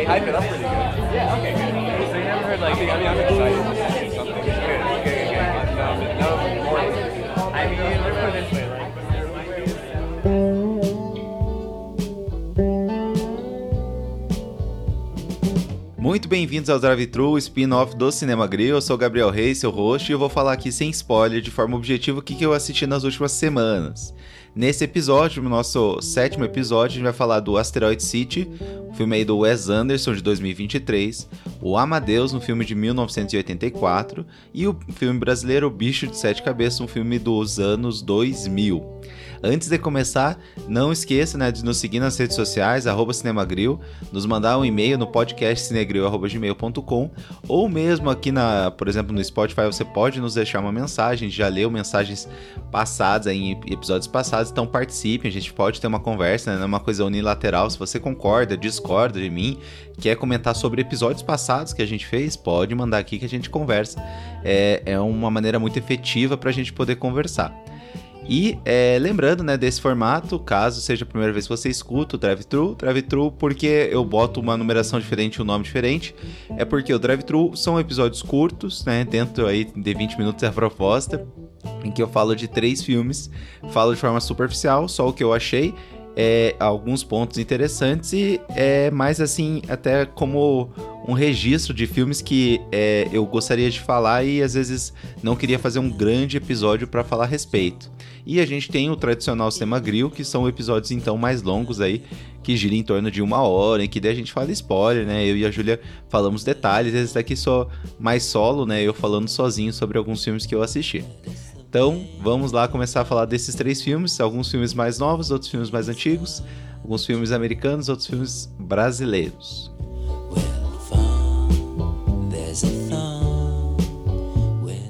they hype it up pretty good. Yeah. Okay. Good. So you never heard like, I mean, I'm excited to see something. Good, good, good, good. Um, no, no Muito bem-vindos ao Drive Thru, spin-off do Cinema Grill. Eu sou Gabriel Reis, seu host, e eu vou falar aqui sem spoiler, de forma objetiva, o que que eu assisti nas últimas semanas. Nesse episódio, no nosso sétimo episódio, a gente vai falar do Asteroid City, um filme aí do Wes Anderson de 2023, o Amadeus, um filme de 1984, e o filme brasileiro O Bicho de Sete Cabeças, um filme dos anos 2000. Antes de começar, não esqueça né, de nos seguir nas redes sociais, Cinemagril, nos mandar um e-mail no podcast cinegril.gmail.com ou mesmo aqui, na, por exemplo, no Spotify, você pode nos deixar uma mensagem, já leu mensagens passadas em episódios passados, então participe, a gente pode ter uma conversa, né, não é uma coisa unilateral, se você concorda, discorda de mim, quer comentar sobre episódios passados que a gente fez, pode mandar aqui que a gente conversa. É, é uma maneira muito efetiva para a gente poder conversar. E é, lembrando, né, desse formato, caso seja a primeira vez que você escuta o Drive-Thru, Drive-Thru porque eu boto uma numeração diferente e um nome diferente, é porque o Drive-Thru são episódios curtos, né, dentro aí de 20 minutos é a proposta, em que eu falo de três filmes, falo de forma superficial, só o que eu achei, é, alguns pontos interessantes e é mais assim, até como um registro de filmes que é, eu gostaria de falar e às vezes não queria fazer um grande episódio para falar a respeito. E a gente tem o tradicional Cinema Grill, que são episódios então mais longos aí, que giram em torno de uma hora, em que daí a gente fala spoiler, né? Eu e a Júlia falamos detalhes, esse daqui só mais solo, né? Eu falando sozinho sobre alguns filmes que eu assisti. Então, vamos lá começar a falar desses três filmes, alguns filmes mais novos, outros filmes mais antigos, alguns filmes americanos, outros filmes brasileiros.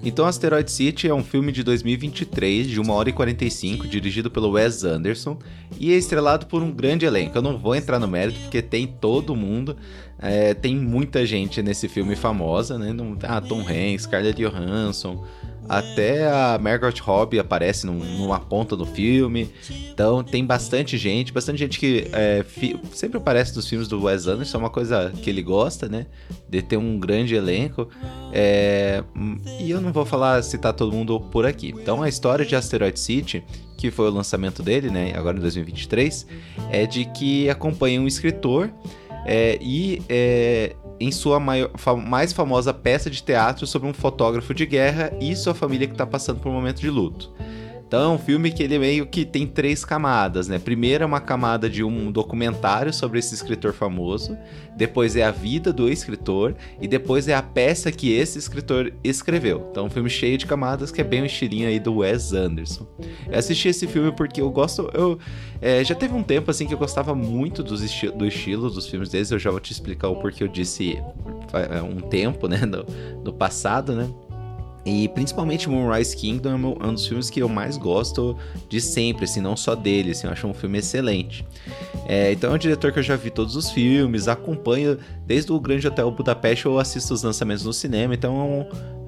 Então, Asteroid City é um filme de 2023, de 1 hora e 45, dirigido pelo Wes Anderson e é estrelado por um grande elenco. Eu não vou entrar no mérito porque tem todo mundo, é, tem muita gente nesse filme famosa, né? Ah, Tom Hanks, Scarlett Johansson, até a Margot Robbie aparece num, numa ponta do filme. Então tem bastante gente, bastante gente que é, sempre aparece nos filmes do Wes Anderson, é uma coisa que ele gosta, né? De ter um grande elenco. É, e eu não vou falar, citar todo mundo por aqui. Então a história de Asteroid City, que foi o lançamento dele, né? Agora em 2023, é de que acompanha um escritor. É, e é, em sua maior, mais famosa peça de teatro sobre um fotógrafo de guerra e sua família que está passando por um momento de luto. Então é um filme que ele meio que tem três camadas, né? Primeiro é uma camada de um documentário sobre esse escritor famoso, depois é a vida do escritor e depois é a peça que esse escritor escreveu. Então é um filme cheio de camadas que é bem o estilinho aí do Wes Anderson. Eu assisti esse filme porque eu gosto, eu é, já teve um tempo assim que eu gostava muito dos esti do estilo dos filmes deles. Eu já vou te explicar o porquê eu disse é, um tempo, né, no, no passado, né? E principalmente Moonrise Kingdom é um dos filmes que eu mais gosto de sempre, assim, não só dele, assim, eu acho um filme excelente. É, então é um diretor que eu já vi todos os filmes, acompanho desde o Grande Hotel Budapeste, eu assisto os lançamentos no cinema, então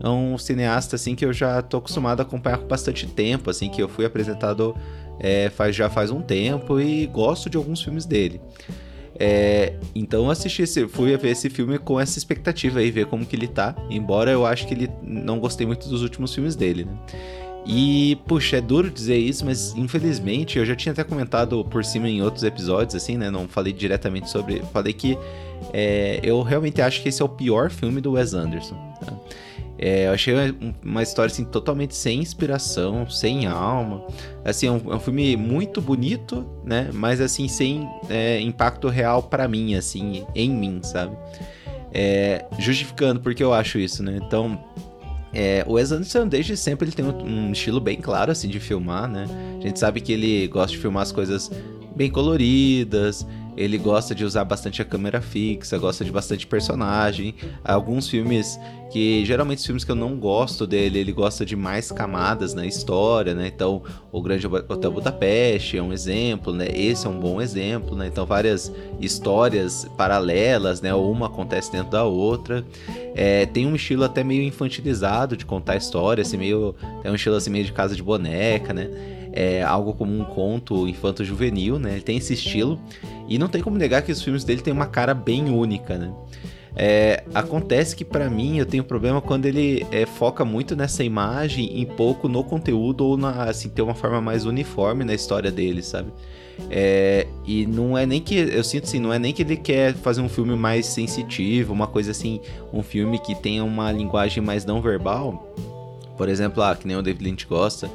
é um, é um cineasta assim que eu já tô acostumado a acompanhar com bastante tempo, assim, que eu fui apresentado é, faz, já faz um tempo e gosto de alguns filmes dele. É, então assisti esse, fui ver esse filme com essa expectativa aí, ver como que ele tá. Embora eu acho que ele não gostei muito dos últimos filmes dele, né? E, puxa, é duro dizer isso, mas infelizmente eu já tinha até comentado por cima em outros episódios, assim, né? Não falei diretamente sobre. Falei que é, eu realmente acho que esse é o pior filme do Wes Anderson. Tá? É, eu achei uma história assim, totalmente sem inspiração, sem alma. Assim, é um, é um filme muito bonito, né? Mas assim, sem é, impacto real para mim, assim, em mim, sabe? É, justificando porque eu acho isso, né? Então, é, o Wes Anderson, desde sempre, ele tem um, um, estilo bem claro, assim, de filmar, né? A gente sabe que ele gosta de filmar as coisas bem coloridas, ele gosta de usar bastante a câmera fixa, gosta de bastante personagem. Alguns filmes que geralmente os filmes que eu não gosto dele, ele gosta de mais camadas na história, né? Então, o Grande Hotel Budapeste é um exemplo, né? Esse é um bom exemplo, né? Então, várias histórias paralelas, né? Uma acontece dentro da outra. É, tem um estilo até meio infantilizado de contar história, assim, meio. É um estilo assim meio de casa de boneca, né? É algo como um conto infanto-juvenil, né? Ele tem esse estilo. E não tem como negar que os filmes dele têm uma cara bem única, né? É, acontece que para mim eu tenho problema quando ele é, foca muito nessa imagem e pouco no conteúdo ou na, assim, ter uma forma mais uniforme na história dele, sabe? É, e não é nem que. Eu sinto assim, não é nem que ele quer fazer um filme mais sensitivo, uma coisa assim, um filme que tenha uma linguagem mais não verbal. Por exemplo, ah, que nem o David Lynch gosta.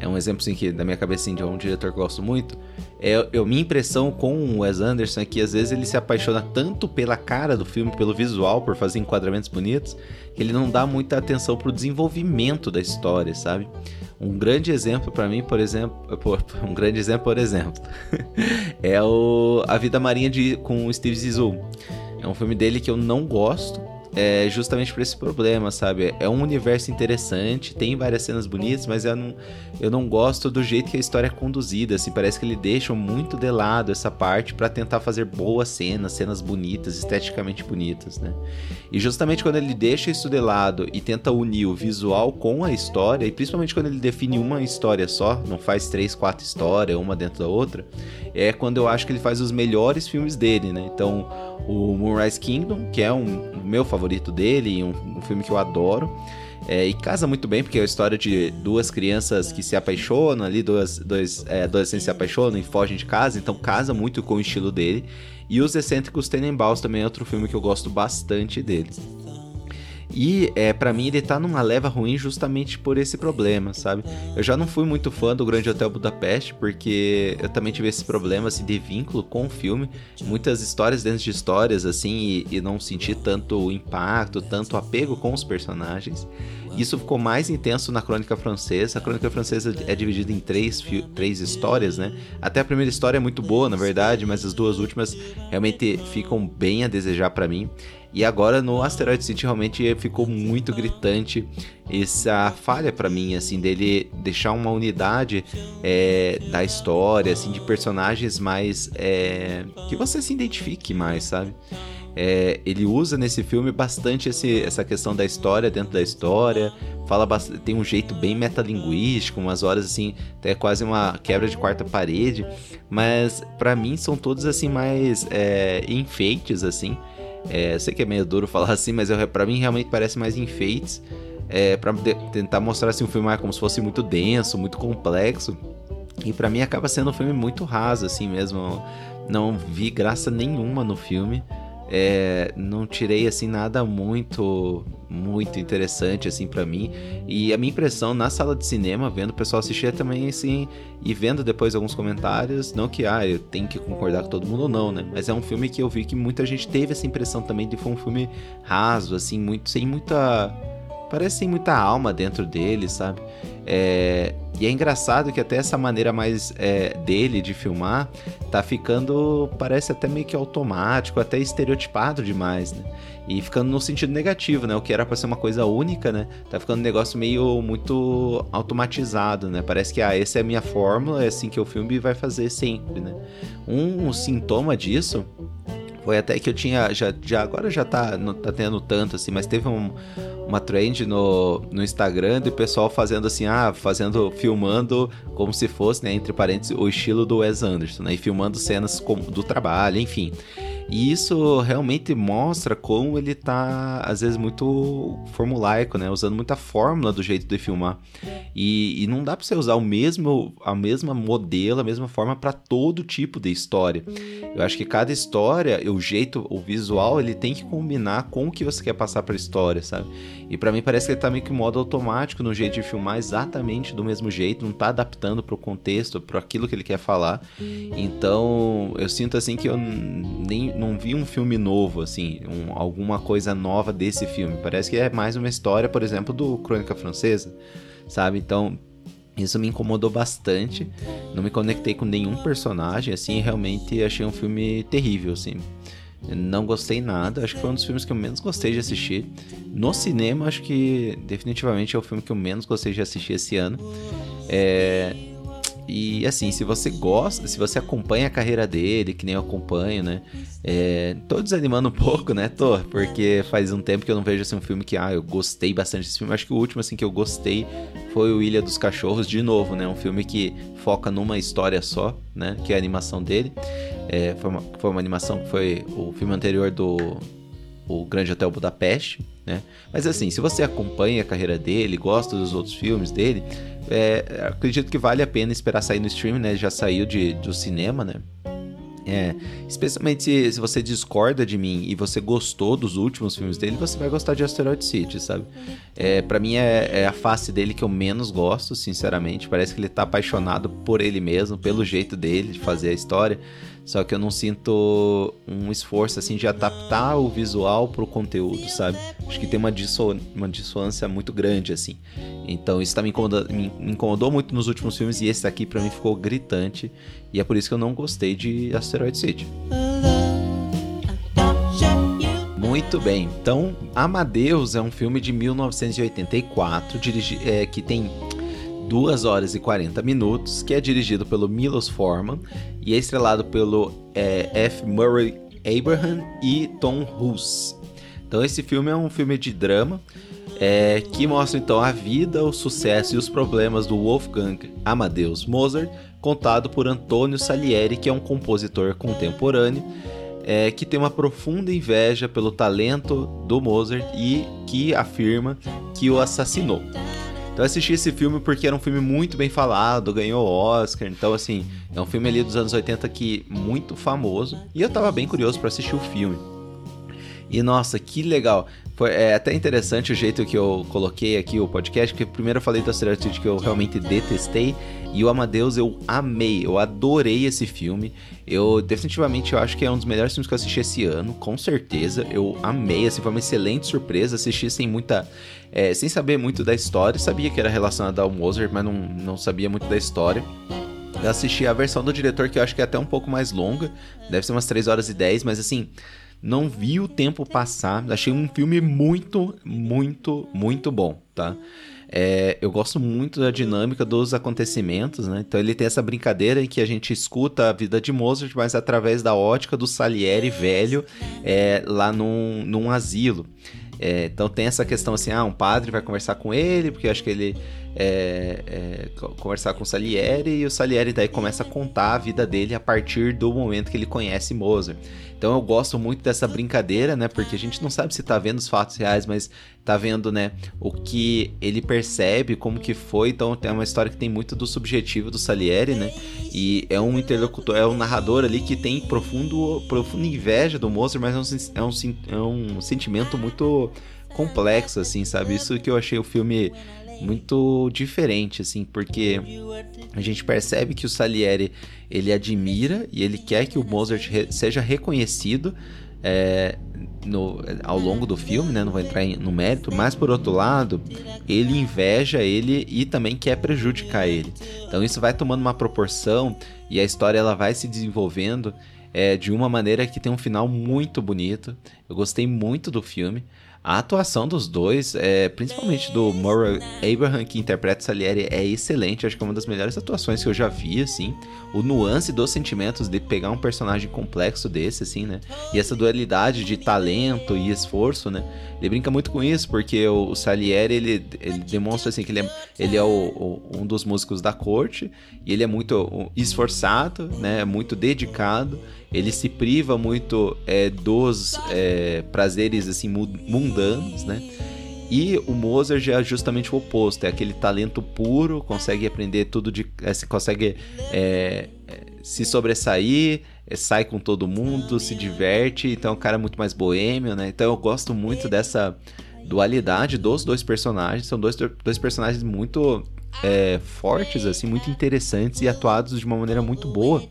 É um exemplo assim, que da minha cabeça assim, de um diretor que eu gosto muito. É, eu, minha impressão com o Wes Anderson é que às vezes ele se apaixona tanto pela cara do filme, pelo visual, por fazer enquadramentos bonitos, que ele não dá muita atenção pro desenvolvimento da história, sabe? Um grande exemplo para mim, por exemplo, um grande exemplo, por exemplo, é o A Vida Marinha de com o Steve Zissou. É um filme dele que eu não gosto, é justamente por esse problema, sabe? É um universo interessante, tem várias cenas bonitas, mas eu não, eu não gosto do jeito que a história é conduzida, assim, parece que ele deixa muito de lado essa parte para tentar fazer boas cenas, cenas bonitas, esteticamente bonitas, né? E justamente quando ele deixa isso de lado e tenta unir o visual com a história, e principalmente quando ele define uma história só, não faz três, quatro histórias, uma dentro da outra, é quando eu acho que ele faz os melhores filmes dele, né? Então, o Moonrise Kingdom, que é um, o meu favorito dele, um, um filme que eu adoro. É, e casa muito bem, porque é a história de duas crianças que se apaixonam ali, duas, dois é, adolescentes se apaixonam e fogem de casa, então casa muito com o estilo dele. E Os Excêntricos Tenenbaums também é outro filme que eu gosto bastante dele. E é, para mim ele tá numa leva ruim justamente por esse problema, sabe? Eu já não fui muito fã do Grande Hotel Budapeste porque eu também tive esse problema assim, de vínculo com o filme, muitas histórias dentro de histórias assim e, e não senti tanto impacto, tanto apego com os personagens. Isso ficou mais intenso na Crônica Francesa. A Crônica Francesa é dividida em três, três histórias, né? Até a primeira história é muito boa, na verdade, mas as duas últimas realmente ficam bem a desejar para mim. E agora no Asteroid City realmente ficou muito gritante essa falha para mim, assim, dele deixar uma unidade é, da história, assim, de personagens mais. É, que você se identifique mais, sabe? É, ele usa nesse filme bastante esse, essa questão da história dentro da história, fala bastante, tem um jeito bem metalinguístico, umas horas assim, até quase uma quebra de quarta parede, mas para mim são todos assim mais é, enfeites assim. É, sei que é meio duro falar assim, mas para mim realmente parece mais enfeites. É, para tentar mostrar assim, um filme como se fosse muito denso, muito complexo. E para mim acaba sendo um filme muito raso, assim mesmo. Não vi graça nenhuma no filme. É, não tirei assim nada muito muito interessante assim para mim. E a minha impressão na sala de cinema vendo o pessoal assistir também assim e vendo depois alguns comentários não que ah eu tenho que concordar com todo mundo ou não né? Mas é um filme que eu vi que muita gente teve essa impressão também de foi um filme raso assim muito sem muita parece sem muita alma dentro dele sabe é, e é engraçado que até essa maneira mais é, dele de filmar tá ficando, parece até meio que automático, até estereotipado demais, né? E ficando no sentido negativo, né? O que era pra ser uma coisa única, né? Tá ficando um negócio meio muito automatizado, né? Parece que, ah, essa é a minha fórmula, é assim que o filme vai fazer sempre, né? Um, um sintoma disso foi até que eu tinha. Já, já agora já tá, não tá tendo tanto assim, mas teve um, uma trend no, no Instagram do pessoal fazendo assim, ah, fazendo, filmando como se fosse, né, entre parênteses, o estilo do Wes Anderson, né, e filmando cenas do trabalho, enfim. E isso realmente mostra como ele tá, às vezes, muito formulaico, né? Usando muita fórmula do jeito de filmar. E, e não dá pra você usar o mesmo, a mesma modelo, a mesma forma para todo tipo de história. Eu acho que cada história, o jeito, o visual, ele tem que combinar com o que você quer passar pra história, sabe? E para mim parece que ele tá meio que modo automático no jeito de filmar exatamente do mesmo jeito, não tá adaptando pro contexto, pro aquilo que ele quer falar. Então, eu sinto assim que eu nem não vi um filme novo, assim, um, alguma coisa nova desse filme. Parece que é mais uma história, por exemplo, do Crônica Francesa, sabe? Então, isso me incomodou bastante. Não me conectei com nenhum personagem, assim, realmente achei um filme terrível, assim. Não gostei nada, acho que foi um dos filmes que eu menos gostei de assistir. No cinema, acho que definitivamente é o filme que eu menos gostei de assistir esse ano. É, e assim, se você gosta, se você acompanha a carreira dele, que nem eu acompanho, né? É, tô desanimando um pouco, né? Tô, porque faz um tempo que eu não vejo assim, um filme que, ah, eu gostei bastante desse filme. Acho que o último assim que eu gostei foi o Ilha dos Cachorros, de novo, né? Um filme que foca numa história só, né? Que é a animação dele. É, foi, uma, foi uma animação que foi o filme anterior do o Grande Hotel Budapeste, né? Mas assim, se você acompanha a carreira dele, gosta dos outros filmes dele, é, acredito que vale a pena esperar sair no stream, né? Já saiu de, do cinema, né? É, especialmente se, se, você discorda de mim e você gostou dos últimos filmes dele, você vai gostar de Asteroid City, sabe? É, para mim é, é, a face dele que eu menos gosto, sinceramente. Parece que ele tá apaixonado por ele mesmo, pelo jeito dele de fazer a história. Só que eu não sinto um esforço assim de adaptar o visual pro conteúdo, sabe? Acho que tem uma, disso, uma dissonância muito grande assim. Então isso tá me me incomodou muito nos últimos filmes e esse aqui para mim ficou gritante e é por isso que eu não gostei de Asteroid City. Muito bem, então Amadeus é um filme de 1984 dirigi é, que tem 2 horas e 40 minutos, que é dirigido pelo Milos Forman e é estrelado pelo é, F. Murray Abraham e Tom Hughes. Então esse filme é um filme de drama é, que mostra então a vida, o sucesso e os problemas do Wolfgang Amadeus Mozart, contado por Antonio Salieri, que é um compositor contemporâneo é, que tem uma profunda inveja pelo talento do Mozart e que afirma que o assassinou. Então eu assisti esse filme porque era um filme muito bem falado, ganhou Oscar, então assim, é um filme ali dos anos 80 que muito famoso, e eu tava bem curioso para assistir o filme. E nossa, que legal. Foi é, até interessante o jeito que eu coloquei aqui o podcast, porque primeiro eu falei do Asteroid que eu realmente detestei, e o Amadeus eu amei, eu adorei esse filme. Eu definitivamente eu acho que é um dos melhores filmes que eu assisti esse ano, com certeza. Eu amei, assim, foi uma excelente surpresa. Assisti sem muita. É, sem saber muito da história. Sabia que era relacionado ao Mozart, mas não, não sabia muito da história. Eu assisti a versão do diretor, que eu acho que é até um pouco mais longa. Deve ser umas 3 horas e 10, mas assim. Não vi o tempo passar. Achei um filme muito, muito, muito bom, tá? É, eu gosto muito da dinâmica dos acontecimentos, né? Então ele tem essa brincadeira em que a gente escuta a vida de Mozart, mas através da ótica do Salieri velho é, lá num, num asilo. É, então tem essa questão assim, ah, um padre vai conversar com ele, porque acho que ele é, é, conversar com o Salieri, e o Salieri daí começa a contar a vida dele a partir do momento que ele conhece Mozart. Então eu gosto muito dessa brincadeira, né? Porque a gente não sabe se tá vendo os fatos reais, mas tá vendo, né, o que ele percebe, como que foi. Então é uma história que tem muito do subjetivo do Salieri, né? E é um interlocutor, é um narrador ali que tem profundo, profunda inveja do Mozart, mas é um, é um, é um sentimento muito complexo, assim, sabe? Isso que eu achei o filme muito diferente, assim, porque a gente percebe que o Salieri ele admira e ele quer que o Mozart re seja reconhecido é, no, ao longo do filme, né? Não vou entrar em, no mérito, mas por outro lado, ele inveja ele e também quer prejudicar ele. Então isso vai tomando uma proporção e a história ela vai se desenvolvendo é, de uma maneira que tem um final muito bonito. Eu gostei muito do filme. A atuação dos dois, é, principalmente do Murray Abraham, que interpreta Salieri, é excelente. Acho que é uma das melhores atuações que eu já vi, assim. O nuance dos sentimentos de pegar um personagem complexo desse, assim, né? E essa dualidade de talento e esforço, né? Ele brinca muito com isso, porque o, Salieri, ele, ele demonstra, assim, que ele é, ele é o, o, um dos músicos da corte. E ele é muito esforçado, né? Muito dedicado ele se priva muito é, dos é, prazeres assim mundanos, né? E o Mozart é justamente o oposto, é aquele talento puro, consegue aprender tudo de, é, consegue é, se sobressair, é, sai com todo mundo, se diverte, então é um cara muito mais boêmio, né? Então eu gosto muito dessa dualidade dos dois personagens, são dois, dois personagens muito é, fortes, assim, muito interessantes e atuados de uma maneira muito boa.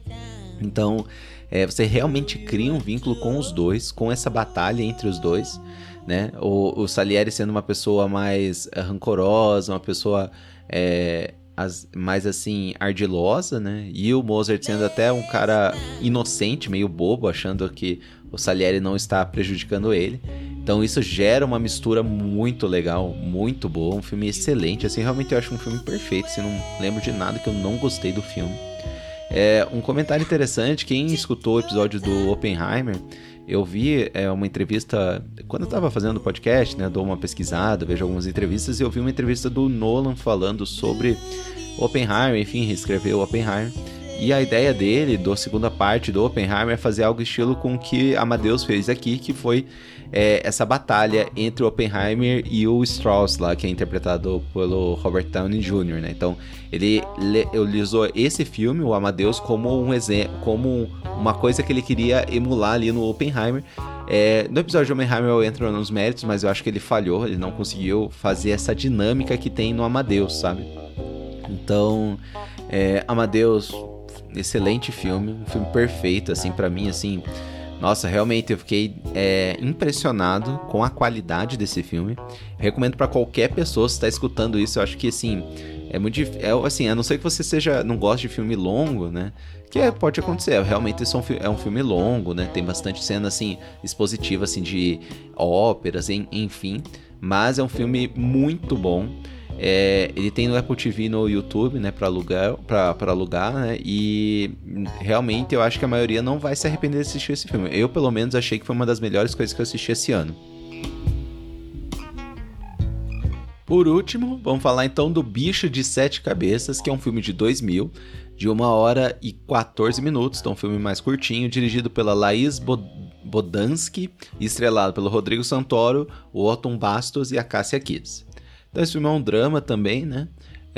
Então, é, você realmente cria um vínculo com os dois, com essa batalha entre os dois, né? O, o Salieri sendo uma pessoa mais eh, rancorosa, uma pessoa é, as, mais assim ardilosa, né? E o Mozart sendo até um cara inocente, meio bobo, achando que o Salieri não está prejudicando ele. Então isso gera uma mistura muito legal, muito boa, um filme excelente. Assim, realmente eu acho um filme perfeito. Assim, não lembro de nada que eu não gostei do filme. É, um comentário interessante, quem escutou o episódio do Oppenheimer, eu vi é, uma entrevista, quando eu estava fazendo o podcast, né, dou uma pesquisada, vejo algumas entrevistas, e eu vi uma entrevista do Nolan falando sobre Oppenheimer, enfim, reescreveu Oppenheimer, E a ideia dele, da segunda parte do Oppenheimer, é fazer algo estilo com o que Amadeus fez aqui, que foi é, essa batalha entre o Oppenheimer e o Strauss lá, que é interpretado pelo Robert Downey Jr., né? Então, ele usou esse filme, o Amadeus, como um exemplo, como uma coisa que ele queria emular ali no Oppenheimer. É, no episódio de Oppenheimer eu entro nos méritos, mas eu acho que ele falhou, ele não conseguiu fazer essa dinâmica que tem no Amadeus, sabe? Então, é, Amadeus, excelente filme, um filme perfeito, assim, para mim, assim. Nossa, realmente eu fiquei é, impressionado com a qualidade desse filme. recomendo para qualquer pessoa, se está escutando isso, eu acho que assim é muito é, assim, a não ser que você seja não goste de filme longo, né? Que é, pode acontecer. Realmente isso é um, é um, filme longo, né? Tem bastante cena assim expositiva assim de óperas, enfim. Mas é um filme muito bom. É, ele tem no Apple TV no YouTube, né, para alugar, para alugar, né? E realmente eu acho que a maioria não vai se arrepender de assistir esse filme. Eu, pelo menos, achei que foi uma das melhores coisas que eu assisti esse ano. Por último, vamos falar então do Bicho de Sete Cabeças, que é um filme de 2000, de 1 hora e 14 minutos, então um filme mais curtinho, dirigido pela Laís Bodansky estrelado pelo Rodrigo Santoro, o Otton Bastos e a Cássia Kids. Então esse filme é um drama também, né?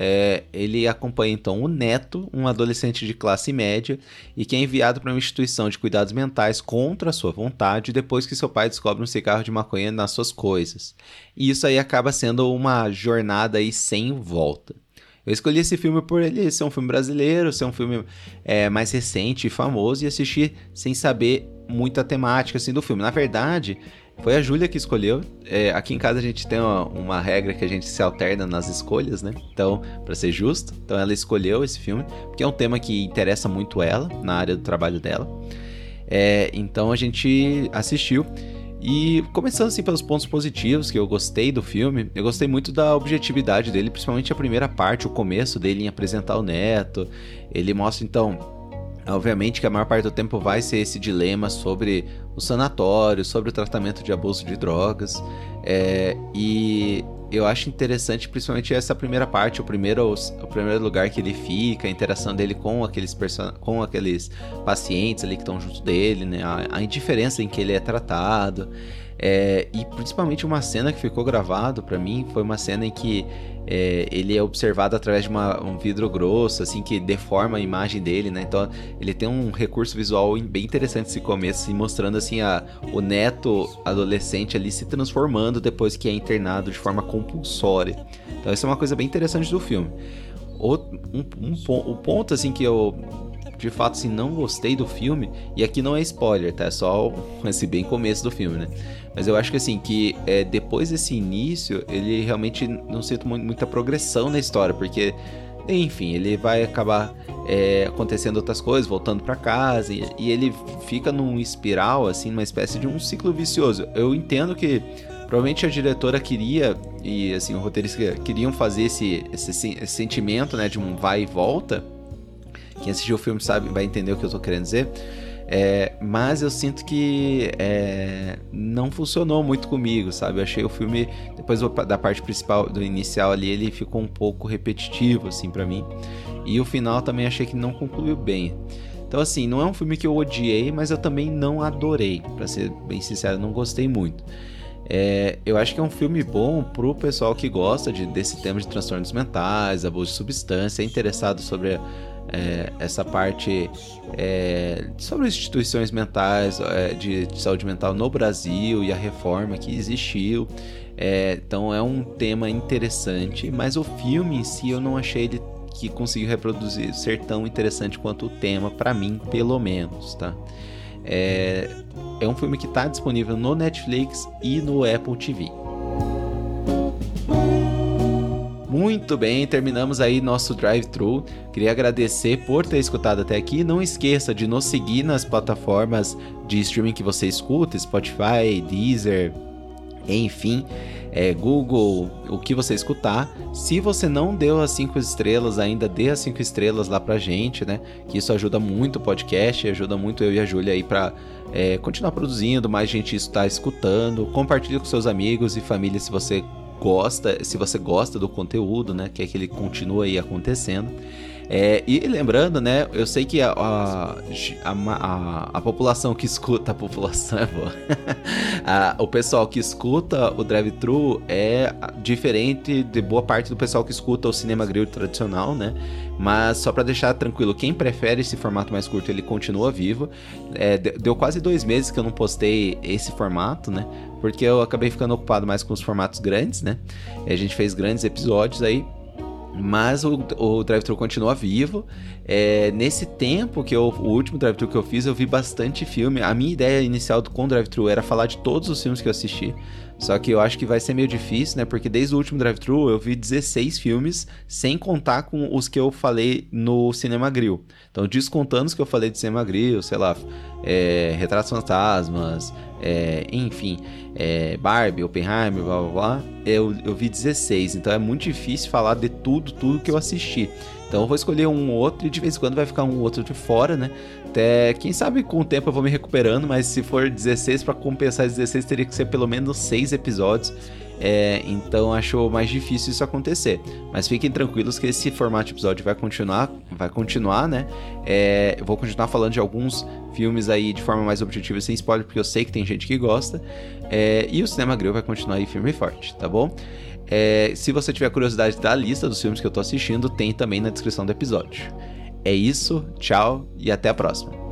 É, ele acompanha então o neto, um adolescente de classe média, e que é enviado para uma instituição de cuidados mentais contra sua vontade depois que seu pai descobre um cigarro de maconha nas suas coisas. E isso aí acaba sendo uma jornada aí sem volta. Eu escolhi esse filme por ele ser um filme brasileiro, ser um filme é, mais recente e famoso, e assistir sem saber muita temática assim, do filme. Na verdade, foi a Júlia que escolheu. É, aqui em casa a gente tem uma, uma, regra que a gente se alterna nas escolhas, né? Então, para ser justo, então ela escolheu esse filme, porque é um tema que interessa muito ela, na área do trabalho dela. É, então a gente assistiu. E começando assim pelos pontos positivos que eu gostei do filme, eu gostei muito da objetividade dele, principalmente a primeira parte, o começo dele em apresentar o neto. Ele mostra então Obviamente que a maior parte do tempo vai ser esse dilema sobre o sanatório, sobre o tratamento de abuso de drogas. É, e eu acho interessante principalmente essa primeira parte, o primeiro, o primeiro lugar que ele fica, a interação dele com aqueles, com aqueles pacientes ali que estão junto dele, né? a, a indiferença em que ele é tratado. É, e principalmente uma cena que ficou gravado para mim foi uma cena em que é, ele é observado através de uma, um vidro grosso, assim, que deforma a imagem dele, né? Então ele tem um recurso visual bem interessante esse começo, assim, mostrando assim a, o neto adolescente ali se transformando depois que é internado de forma compulsória. Então isso é uma coisa bem interessante do filme. O, um, um, o ponto assim que eu de fato assim não gostei do filme e aqui não é spoiler, tá? É só esse bem começo do filme, né? Mas eu acho que assim, que é, depois desse início, ele realmente não sinto muita progressão na história, porque, enfim, ele vai acabar é, acontecendo outras coisas, voltando para casa, e, e, ele fica num espiral, assim, uma espécie de um ciclo vicioso. Eu entendo que provavelmente a diretora queria, e assim, o roteirista queriam fazer esse, esse, esse sentimento, né, de um vai e volta. Quem assistiu o filme sabe, vai entender o que eu tô querendo dizer é, mas eu sinto que é, não funcionou muito comigo, sabe? Eu achei o filme, depois da parte principal, do inicial ali, ele ficou um pouco repetitivo, assim, para mim. E o final também achei que não concluiu bem. Então, assim, não é um filme que eu odiei, mas eu também não adorei. para ser bem sincero, não gostei muito. É, eu acho que é um filme bom pro pessoal que gosta de, desse tema de transtornos mentais, abuso de substância, é interessado sobre a, é, essa parte é, sobre instituições mentais é, de, de, saúde mental no Brasil e a reforma que existiu. É, então é um tema interessante, mas o filme em si eu não achei ele que conseguiu reproduzir ser tão interessante quanto o tema para mim, pelo menos, tá? É, é um filme que está disponível no Netflix e no Apple TV. Muito bem, terminamos aí nosso drive-thru. Queria agradecer por ter escutado até aqui. Não esqueça de nos seguir nas plataformas de streaming que você escuta, Spotify, Deezer, enfim, é, Google, o que você escutar. Se você não deu as 5 estrelas ainda, dê as 5 estrelas lá pra gente, né? Que isso ajuda muito o podcast, ajuda muito eu e a Júlia aí pra é, continuar produzindo, mais gente está escutando. Compartilhe com seus amigos e família se você gosta, se você gosta do conteúdo, né, quer que ele continue aí acontecendo. É, e lembrando, né, eu sei que a, a, a, a população que escuta, a população é boa, o pessoal que escuta o drive-thru é diferente de boa parte do pessoal que escuta o cinema grill tradicional, né? Mas só para deixar tranquilo, quem prefere esse formato mais curto, ele continua vivo. É, deu quase dois meses que eu não postei esse formato, né? Porque eu acabei ficando ocupado mais com os formatos grandes, né? A gente fez grandes episódios aí. Mas o, o drive-thru continua vivo. É, nesse tempo que eu, o último drive-thru que eu fiz, eu vi bastante filme. A minha ideia inicial com o drive-thru era falar de todos os filmes que eu assisti. Só que eu acho que vai ser meio difícil, né? Porque desde o último drive-thru eu vi 16 filmes, sem contar com os que eu falei no Cinema Grill. Então, descontando os que eu falei de Cinema Grill, sei lá, é, Retratos Fantasmas, é, enfim, é, Barbie, Oppenheimer, blá blá blá, eu, eu vi 16. Então é muito difícil falar de tudo, tudo que eu assisti. Então eu vou escolher um outro e de vez em quando vai ficar um outro de fora, né? Até, quem sabe com o tempo eu vou me recuperando, mas se for 16 para compensar 16 teria que ser pelo menos 6 episódios. É, então acho mais difícil isso acontecer. Mas fiquem tranquilos que esse formato de episódio vai continuar, vai continuar, né? É, eu vou continuar falando de alguns filmes aí de forma mais objetiva sem spoiler, porque eu sei que tem gente que gosta. É, e o Cinema Grill vai continuar aí firme e forte, tá bom? É, se você tiver curiosidade da lista dos filmes que eu tô assistindo, tem também na descrição do episódio. É isso, tchau e até a próxima.